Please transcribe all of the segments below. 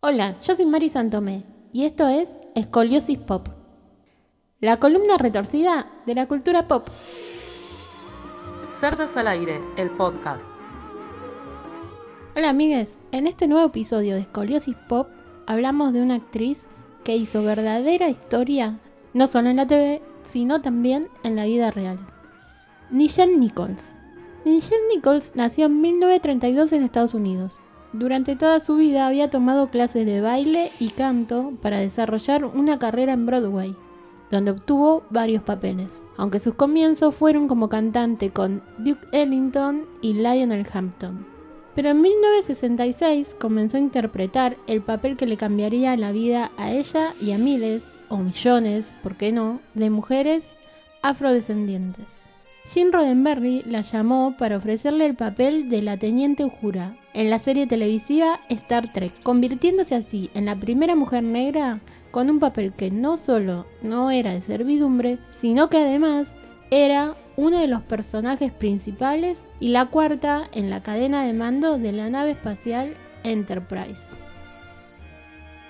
Hola, yo soy Mari Santomé y esto es Escoliosis Pop, la columna retorcida de la cultura pop. Cerdas al aire, el podcast. Hola amigues, en este nuevo episodio de Escoliosis Pop hablamos de una actriz que hizo verdadera historia, no solo en la TV, sino también en la vida real. Nichelle Nichols. Nichelle Nichols nació en 1932 en Estados Unidos. Durante toda su vida había tomado clases de baile y canto para desarrollar una carrera en Broadway, donde obtuvo varios papeles, aunque sus comienzos fueron como cantante con Duke Ellington y Lionel Hampton. Pero en 1966 comenzó a interpretar el papel que le cambiaría la vida a ella y a miles, o millones, ¿por qué no?, de mujeres afrodescendientes. Gene Roddenberry la llamó para ofrecerle el papel de la teniente Uhura en la serie televisiva Star Trek, convirtiéndose así en la primera mujer negra con un papel que no solo no era de servidumbre, sino que además era uno de los personajes principales y la cuarta en la cadena de mando de la nave espacial Enterprise.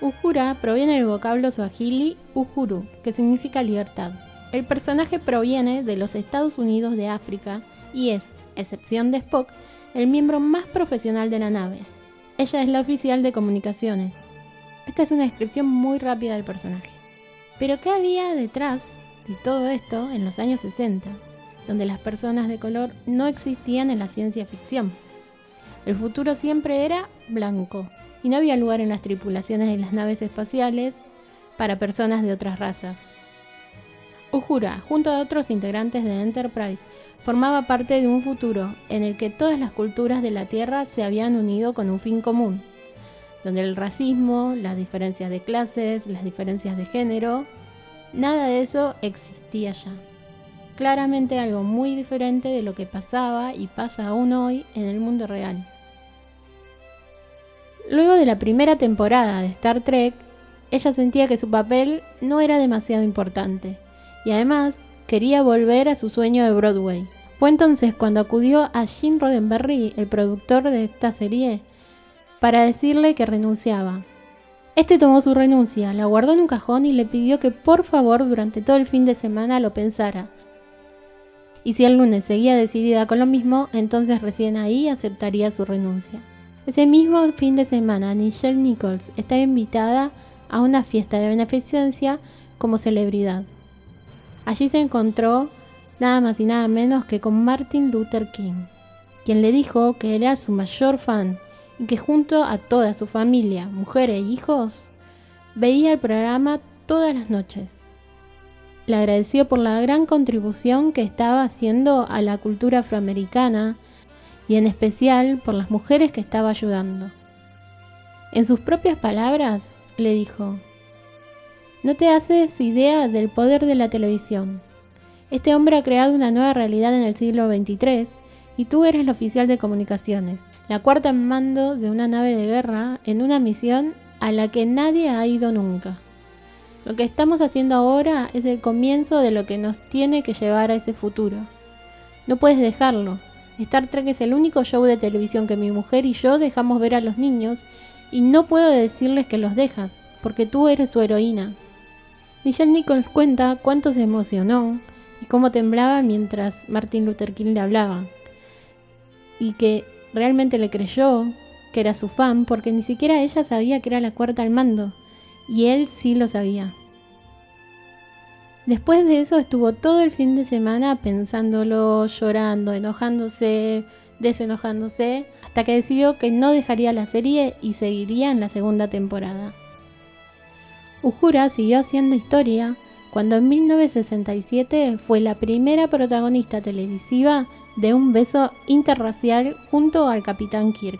Uhura proviene del vocablo swahili Uhuru, que significa libertad. El personaje proviene de los Estados Unidos de África y es, excepción de Spock, el miembro más profesional de la nave. Ella es la oficial de comunicaciones. Esta es una descripción muy rápida del personaje. Pero ¿qué había detrás de todo esto en los años 60, donde las personas de color no existían en la ciencia ficción? El futuro siempre era blanco y no había lugar en las tripulaciones de las naves espaciales para personas de otras razas. Junto a otros integrantes de Enterprise, formaba parte de un futuro en el que todas las culturas de la Tierra se habían unido con un fin común, donde el racismo, las diferencias de clases, las diferencias de género, nada de eso existía ya. Claramente algo muy diferente de lo que pasaba y pasa aún hoy en el mundo real. Luego de la primera temporada de Star Trek, ella sentía que su papel no era demasiado importante y además quería volver a su sueño de Broadway. Fue entonces cuando acudió a Gene Roddenberry, el productor de esta serie, para decirle que renunciaba. Este tomó su renuncia, la guardó en un cajón y le pidió que por favor durante todo el fin de semana lo pensara. Y si el lunes seguía decidida con lo mismo, entonces recién ahí aceptaría su renuncia. Ese mismo fin de semana, Nichelle Nichols estaba invitada a una fiesta de beneficencia como celebridad. Allí se encontró nada más y nada menos que con Martin Luther King, quien le dijo que era su mayor fan y que junto a toda su familia, mujeres e hijos, veía el programa todas las noches. Le agradeció por la gran contribución que estaba haciendo a la cultura afroamericana y en especial por las mujeres que estaba ayudando. En sus propias palabras, le dijo, no te haces idea del poder de la televisión. Este hombre ha creado una nueva realidad en el siglo XXIII y tú eres el oficial de comunicaciones, la cuarta en mando de una nave de guerra en una misión a la que nadie ha ido nunca. Lo que estamos haciendo ahora es el comienzo de lo que nos tiene que llevar a ese futuro. No puedes dejarlo. Star Trek es el único show de televisión que mi mujer y yo dejamos ver a los niños y no puedo decirles que los dejas, porque tú eres su heroína. Michelle Nichols cuenta cuánto se emocionó y cómo temblaba mientras Martin Luther King le hablaba. Y que realmente le creyó que era su fan porque ni siquiera ella sabía que era la cuarta al mando. Y él sí lo sabía. Después de eso estuvo todo el fin de semana pensándolo, llorando, enojándose, desenojándose, hasta que decidió que no dejaría la serie y seguiría en la segunda temporada. Uhura siguió haciendo historia cuando en 1967 fue la primera protagonista televisiva de un beso interracial junto al Capitán Kirk.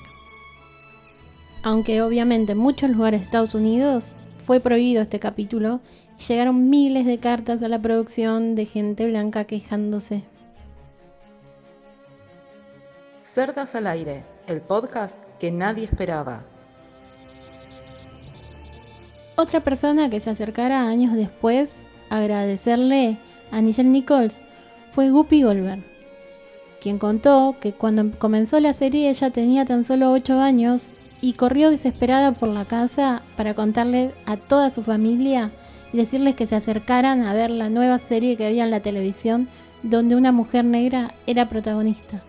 Aunque obviamente en muchos lugares de Estados Unidos fue prohibido este capítulo y llegaron miles de cartas a la producción de gente blanca quejándose. Cerdas al aire, el podcast que nadie esperaba. Otra persona que se acercara años después a agradecerle a Nichelle Nichols fue Guppy Goldberg, quien contó que cuando comenzó la serie ella tenía tan solo 8 años y corrió desesperada por la casa para contarle a toda su familia y decirles que se acercaran a ver la nueva serie que había en la televisión donde una mujer negra era protagonista.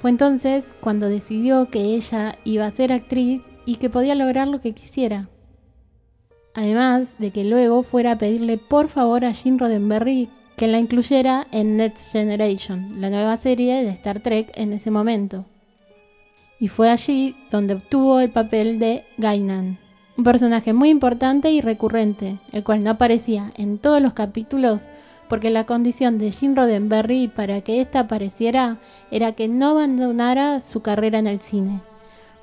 Fue entonces cuando decidió que ella iba a ser actriz y que podía lograr lo que quisiera. Además de que luego fuera a pedirle por favor a Gene Roddenberry que la incluyera en Next Generation, la nueva serie de Star Trek en ese momento. Y fue allí donde obtuvo el papel de Gainan, un personaje muy importante y recurrente, el cual no aparecía en todos los capítulos porque la condición de Gene Roddenberry para que ésta apareciera era que no abandonara su carrera en el cine,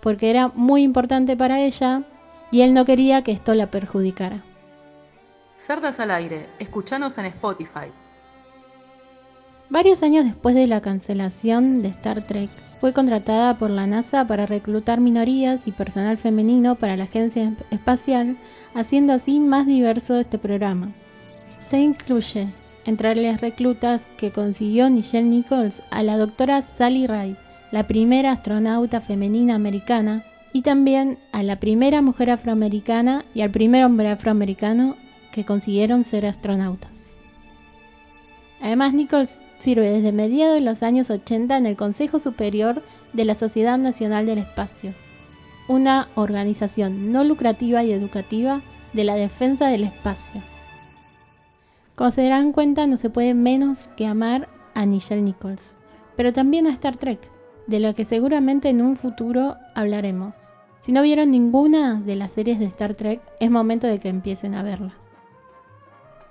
porque era muy importante para ella y él no quería que esto la perjudicara. Cerdas al aire, escuchanos en Spotify. Varios años después de la cancelación de Star Trek, fue contratada por la NASA para reclutar minorías y personal femenino para la agencia espacial, haciendo así más diverso este programa. Se incluye entre las reclutas que consiguió Nichelle Nichols a la doctora Sally Ride, la primera astronauta femenina americana, y también a la primera mujer afroamericana y al primer hombre afroamericano que consiguieron ser astronautas. Además, Nichols sirve desde mediados de los años 80 en el Consejo Superior de la Sociedad Nacional del Espacio, una organización no lucrativa y educativa de la defensa del espacio. Como se darán cuenta, no se puede menos que amar a Nichelle Nichols, pero también a Star Trek, de lo que seguramente en un futuro hablaremos. Si no vieron ninguna de las series de Star Trek, es momento de que empiecen a verlas.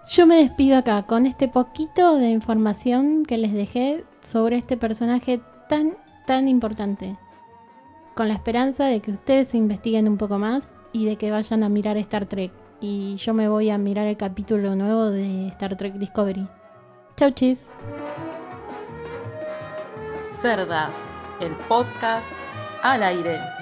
Yo me despido acá con este poquito de información que les dejé sobre este personaje tan, tan importante. Con la esperanza de que ustedes investiguen un poco más y de que vayan a mirar Star Trek. Y yo me voy a mirar el capítulo nuevo de Star Trek Discovery. Chau chis. Cerdas, el podcast al aire.